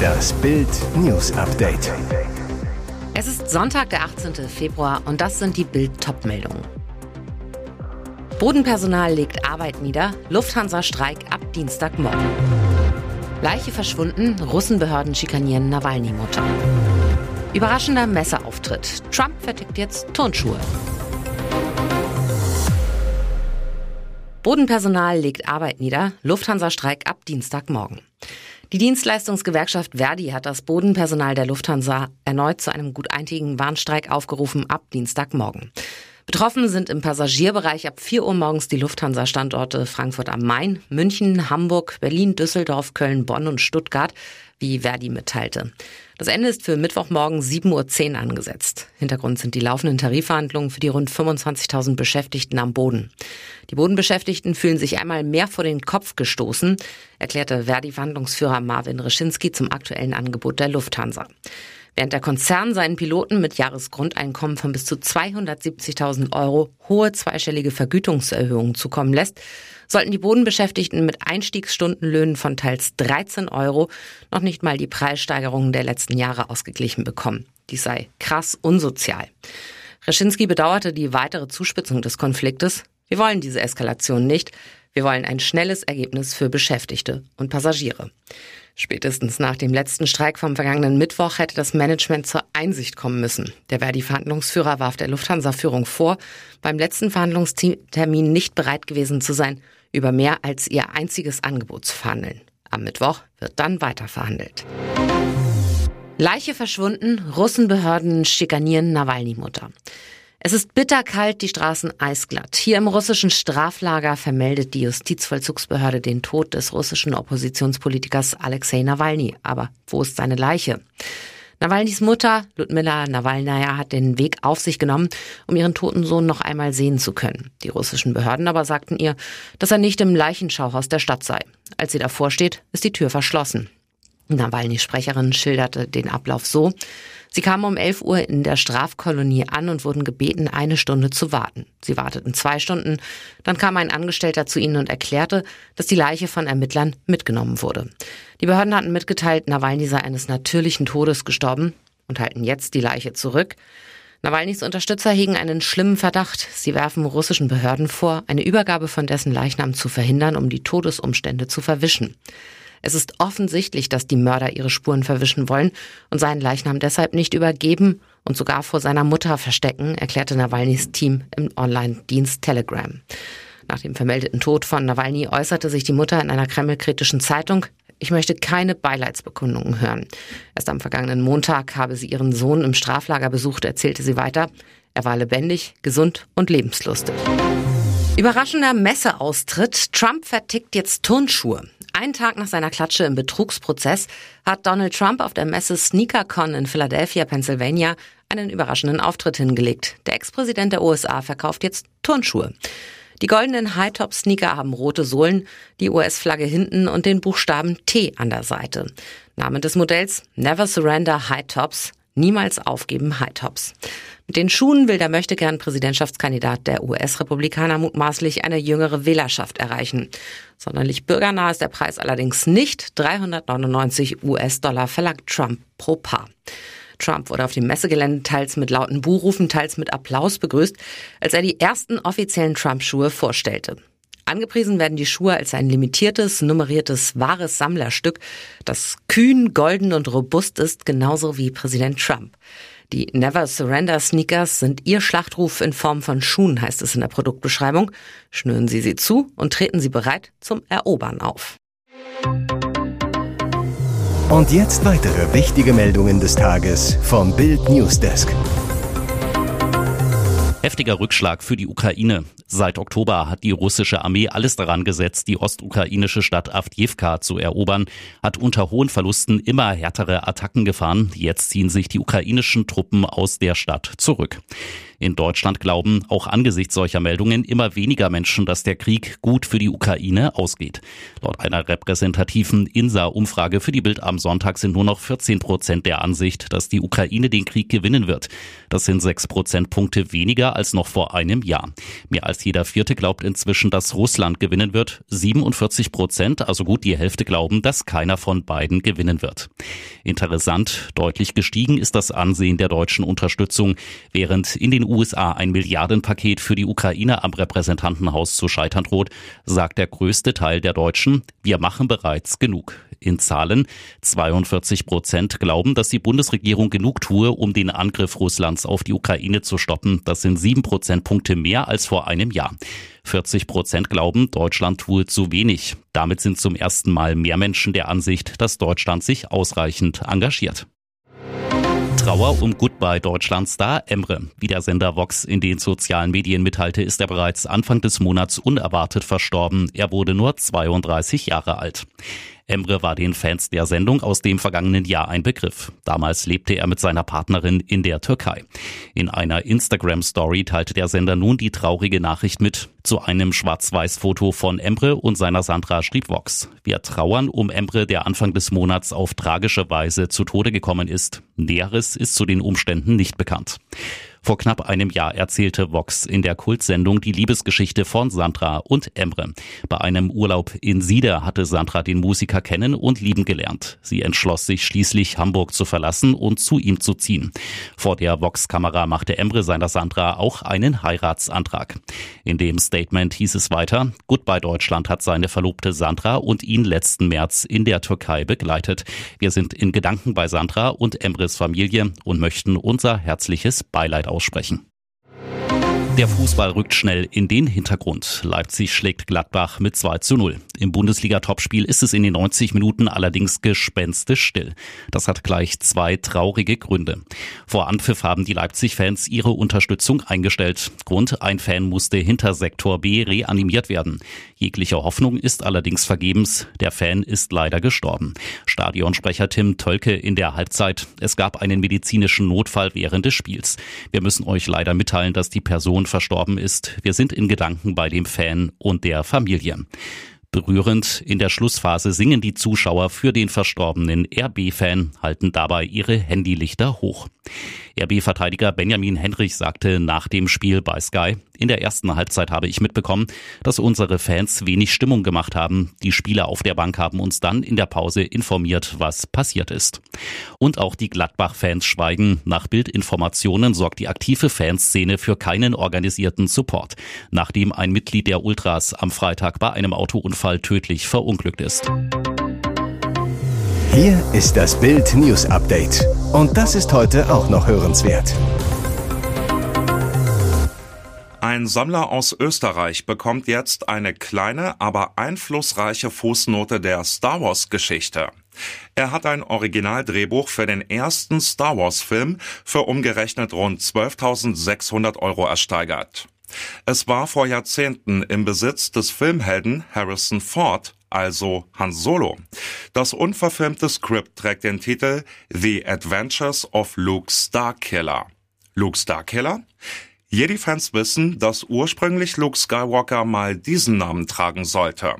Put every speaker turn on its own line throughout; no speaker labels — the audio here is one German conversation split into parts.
Das Bild News Update.
Es ist Sonntag, der 18. Februar und das sind die Bild Topmeldungen. Bodenpersonal legt Arbeit nieder, Lufthansa-Streik ab Dienstagmorgen. Leiche verschwunden, Russenbehörden schikanieren Nawalny-Mutter. Überraschender Messeauftritt. Trump vertickt jetzt Turnschuhe. Bodenpersonal legt Arbeit nieder, Lufthansa-Streik ab Dienstagmorgen. Die Dienstleistungsgewerkschaft Verdi hat das Bodenpersonal der Lufthansa erneut zu einem guteintigen Warnstreik aufgerufen ab Dienstagmorgen. Betroffen sind im Passagierbereich ab 4 Uhr morgens die Lufthansa-Standorte Frankfurt am Main, München, Hamburg, Berlin, Düsseldorf, Köln, Bonn und Stuttgart, wie Verdi mitteilte. Das Ende ist für Mittwochmorgen 7.10 Uhr angesetzt. Hintergrund sind die laufenden Tarifverhandlungen für die rund 25.000 Beschäftigten am Boden. Die Bodenbeschäftigten fühlen sich einmal mehr vor den Kopf gestoßen, erklärte Verdi-Verhandlungsführer Marvin Reschinski zum aktuellen Angebot der Lufthansa. Während der Konzern seinen Piloten mit Jahresgrundeinkommen von bis zu 270.000 Euro hohe zweistellige Vergütungserhöhungen zukommen lässt, sollten die Bodenbeschäftigten mit Einstiegsstundenlöhnen von teils 13 Euro noch nicht mal die Preissteigerungen der letzten Jahre ausgeglichen bekommen. Dies sei krass unsozial. Reschinski bedauerte die weitere Zuspitzung des Konfliktes. Wir wollen diese Eskalation nicht. Wir wollen ein schnelles Ergebnis für Beschäftigte und Passagiere. Spätestens nach dem letzten Streik vom vergangenen Mittwoch hätte das Management zur Einsicht kommen müssen. Der Verdi-Verhandlungsführer warf der Lufthansa-Führung vor, beim letzten Verhandlungstermin nicht bereit gewesen zu sein, über mehr als ihr einziges Angebot zu verhandeln. Am Mittwoch wird dann weiter verhandelt. Leiche verschwunden, Russenbehörden schikanieren Nawalny-Mutter. Es ist bitterkalt, die Straßen eisglatt. Hier im russischen Straflager vermeldet die Justizvollzugsbehörde den Tod des russischen Oppositionspolitikers Alexei Nawalny. Aber wo ist seine Leiche? Nawalnys Mutter, Ludmila Nawalnaya, hat den Weg auf sich genommen, um ihren toten Sohn noch einmal sehen zu können. Die russischen Behörden aber sagten ihr, dass er nicht im Leichenschauhaus der Stadt sei. Als sie davor steht, ist die Tür verschlossen. Nawalnys Sprecherin schilderte den Ablauf so. Sie kamen um 11 Uhr in der Strafkolonie an und wurden gebeten, eine Stunde zu warten. Sie warteten zwei Stunden. Dann kam ein Angestellter zu ihnen und erklärte, dass die Leiche von Ermittlern mitgenommen wurde. Die Behörden hatten mitgeteilt, Nawalny sei eines natürlichen Todes gestorben und halten jetzt die Leiche zurück. Nawalnys Unterstützer hegen einen schlimmen Verdacht. Sie werfen russischen Behörden vor, eine Übergabe von dessen Leichnam zu verhindern, um die Todesumstände zu verwischen. Es ist offensichtlich, dass die Mörder ihre Spuren verwischen wollen und seinen Leichnam deshalb nicht übergeben und sogar vor seiner Mutter verstecken, erklärte Nawalnys Team im Online-Dienst Telegram. Nach dem vermeldeten Tod von Nawalny äußerte sich die Mutter in einer kremlkritischen Zeitung, ich möchte keine Beileidsbekundungen hören. Erst am vergangenen Montag habe sie ihren Sohn im Straflager besucht, erzählte sie weiter. Er war lebendig, gesund und lebenslustig. Überraschender Messeaustritt. Trump vertickt jetzt Turnschuhe. Einen Tag nach seiner Klatsche im Betrugsprozess hat Donald Trump auf der Messe SneakerCon in Philadelphia, Pennsylvania, einen überraschenden Auftritt hingelegt. Der Ex-Präsident der USA verkauft jetzt Turnschuhe. Die goldenen High-Top-Sneaker haben rote Sohlen, die US-Flagge hinten und den Buchstaben T an der Seite. Name des Modells Never Surrender High Tops. Niemals aufgeben High Tops. Mit den Schuhen will der Möchtegern Präsidentschaftskandidat der US-Republikaner mutmaßlich eine jüngere Wählerschaft erreichen. Sonderlich bürgernah ist der Preis allerdings nicht. 399 US-Dollar verlangt Trump pro Paar. Trump wurde auf dem Messegelände teils mit lauten Buhrufen, teils mit Applaus begrüßt, als er die ersten offiziellen Trump-Schuhe vorstellte. Angepriesen werden die Schuhe als ein limitiertes, nummeriertes, wahres Sammlerstück, das kühn, golden und robust ist, genauso wie Präsident Trump. Die Never Surrender Sneakers sind Ihr Schlachtruf in Form von Schuhen, heißt es in der Produktbeschreibung. Schnüren Sie sie zu und treten Sie bereit zum Erobern auf.
Und jetzt weitere wichtige Meldungen des Tages vom Bild Newsdesk.
Heftiger Rückschlag für die Ukraine. Seit Oktober hat die russische Armee alles daran gesetzt, die ostukrainische Stadt Avdivka zu erobern, hat unter hohen Verlusten immer härtere Attacken gefahren. Jetzt ziehen sich die ukrainischen Truppen aus der Stadt zurück. In Deutschland glauben auch angesichts solcher Meldungen immer weniger Menschen, dass der Krieg gut für die Ukraine ausgeht. Laut einer repräsentativen INSA-Umfrage für die Bild am Sonntag sind nur noch 14 Prozent der Ansicht, dass die Ukraine den Krieg gewinnen wird. Das sind sechs Prozentpunkte weniger als noch vor einem Jahr. Mehr als jeder Vierte glaubt inzwischen, dass Russland gewinnen wird. 47 Prozent, also gut die Hälfte, glauben, dass keiner von beiden gewinnen wird. Interessant, deutlich gestiegen ist das Ansehen der deutschen Unterstützung, während in den USA ein Milliardenpaket für die Ukraine am Repräsentantenhaus zu scheitern droht, sagt der größte Teil der Deutschen, wir machen bereits genug. In Zahlen 42 Prozent glauben, dass die Bundesregierung genug tue, um den Angriff Russlands auf die Ukraine zu stoppen. Das sind sieben Prozentpunkte mehr als vor einem Jahr. 40 Prozent glauben, Deutschland tue zu wenig. Damit sind zum ersten Mal mehr Menschen der Ansicht, dass Deutschland sich ausreichend engagiert. Trauer um Goodbye Deutschland-Star Emre. Wie der Sender Vox in den sozialen Medien mitteilte, ist er bereits Anfang des Monats unerwartet verstorben. Er wurde nur 32 Jahre alt. Emre war den Fans der Sendung aus dem vergangenen Jahr ein Begriff. Damals lebte er mit seiner Partnerin in der Türkei. In einer Instagram-Story teilte der Sender nun die traurige Nachricht mit. Zu einem Schwarz-Weiß-Foto von Emre und seiner Sandra schrieb Vox. Wir trauern um Emre, der Anfang des Monats auf tragische Weise zu Tode gekommen ist. Näheres ist zu den Umständen nicht bekannt. Vor knapp einem Jahr erzählte Vox in der Kultsendung die Liebesgeschichte von Sandra und Emre. Bei einem Urlaub in Sieder hatte Sandra den Musiker kennen und lieben gelernt. Sie entschloss sich schließlich, Hamburg zu verlassen und zu ihm zu ziehen. Vor der Vox-Kamera machte Emre seiner Sandra auch einen Heiratsantrag. In dem Statement hieß es weiter, Goodbye Deutschland hat seine Verlobte Sandra und ihn letzten März in der Türkei begleitet. Wir sind in Gedanken bei Sandra und Emres Familie und möchten unser herzliches Beileid aussprechen. Der Fußball rückt schnell in den Hintergrund. Leipzig schlägt Gladbach mit 2 zu 0. Im Bundesliga-Topspiel ist es in den 90 Minuten allerdings gespenstisch still. Das hat gleich zwei traurige Gründe. Vor Anpfiff haben die Leipzig-Fans ihre Unterstützung eingestellt. Grund, ein Fan musste hinter Sektor B reanimiert werden. Jegliche Hoffnung ist allerdings vergebens. Der Fan ist leider gestorben. Stadionsprecher Tim Tölke in der Halbzeit. Es gab einen medizinischen Notfall während des Spiels. Wir müssen euch leider mitteilen, dass die Person verstorben ist. Wir sind in Gedanken bei dem Fan und der Familie. Berührend in der Schlussphase singen die Zuschauer für den verstorbenen RB-Fan, halten dabei ihre Handylichter hoch. RB-Verteidiger Benjamin Henrich sagte nach dem Spiel bei Sky, in der ersten Halbzeit habe ich mitbekommen, dass unsere Fans wenig Stimmung gemacht haben. Die Spieler auf der Bank haben uns dann in der Pause informiert, was passiert ist. Und auch die Gladbach-Fans schweigen. Nach Bildinformationen sorgt die aktive Fanszene für keinen organisierten Support, nachdem ein Mitglied der Ultras am Freitag bei einem Autounfall tödlich verunglückt ist.
Hier ist das Bild News Update. Und das ist heute auch noch hörenswert.
Ein Sammler aus Österreich bekommt jetzt eine kleine, aber einflussreiche Fußnote der Star Wars Geschichte. Er hat ein Originaldrehbuch für den ersten Star Wars Film für umgerechnet rund 12.600 Euro ersteigert. Es war vor Jahrzehnten im Besitz des Filmhelden Harrison Ford, also Han Solo. Das unverfilmte Skript trägt den Titel The Adventures of Luke Starkiller. Luke Starkiller? Jedi-Fans wissen, dass ursprünglich Luke Skywalker mal diesen Namen tragen sollte.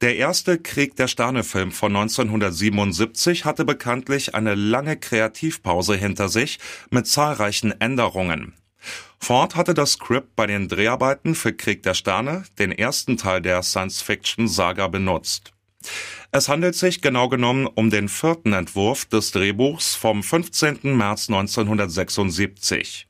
Der erste Krieg der Sterne-Film von 1977 hatte bekanntlich eine lange Kreativpause hinter sich mit zahlreichen Änderungen. Ford hatte das Skript bei den Dreharbeiten für Krieg der Sterne, den ersten Teil der Science-Fiction-Saga, benutzt. Es handelt sich genau genommen um den vierten Entwurf des Drehbuchs vom 15. März 1976.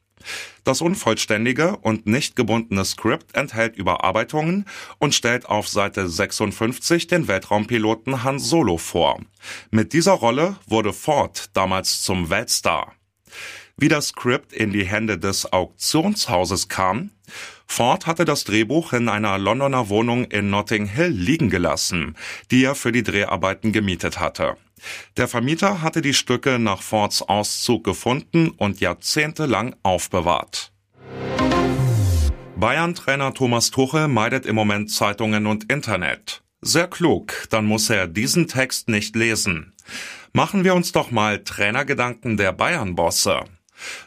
Das unvollständige und nicht gebundene Skript enthält Überarbeitungen und stellt auf Seite 56 den Weltraumpiloten Han Solo vor. Mit dieser Rolle wurde Ford damals zum Weltstar. Wie das Skript in die Hände des Auktionshauses kam? Ford hatte das Drehbuch in einer Londoner Wohnung in Notting Hill liegen gelassen, die er für die Dreharbeiten gemietet hatte. Der Vermieter hatte die Stücke nach Fords Auszug gefunden und jahrzehntelang aufbewahrt. Bayern-Trainer Thomas Tuchel meidet im Moment Zeitungen und Internet. Sehr klug, dann muss er diesen Text nicht lesen. Machen wir uns doch mal Trainergedanken der Bayern-Bosse.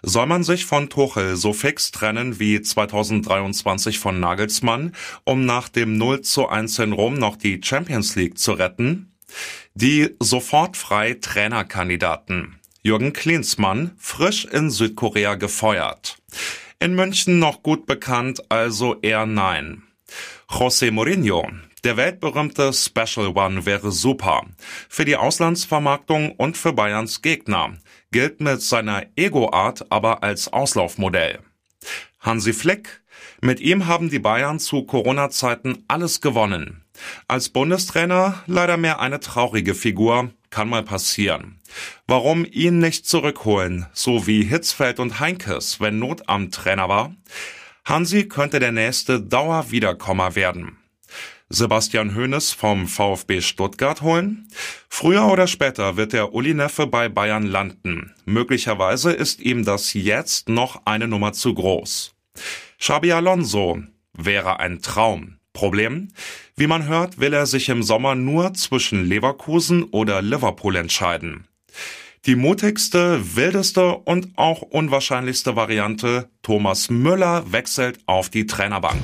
Soll man sich von Tuchel so fix trennen wie 2023 von Nagelsmann, um nach dem 0 zu 1 in Rom noch die Champions League zu retten? Die sofort frei Trainerkandidaten. Jürgen Klinsmann, frisch in Südkorea gefeuert. In München noch gut bekannt, also eher nein. José Mourinho, der weltberühmte Special One wäre super. Für die Auslandsvermarktung und für Bayerns Gegner. Gilt mit seiner Ego-Art aber als Auslaufmodell. Hansi Flick. Mit ihm haben die Bayern zu Corona-Zeiten alles gewonnen. Als Bundestrainer leider mehr eine traurige Figur, kann mal passieren. Warum ihn nicht zurückholen, so wie Hitzfeld und Heinkes, wenn Not am Trainer war? Hansi könnte der nächste Dauerwiederkommer werden. Sebastian Hoeneß vom VfB Stuttgart holen? Früher oder später wird der Uli Neffe bei Bayern landen. Möglicherweise ist ihm das jetzt noch eine Nummer zu groß. Xabi Alonso wäre ein Traum. Problem? Wie man hört, will er sich im Sommer nur zwischen Leverkusen oder Liverpool entscheiden. Die mutigste, wildeste und auch unwahrscheinlichste Variante, Thomas Müller wechselt auf die Trainerbank.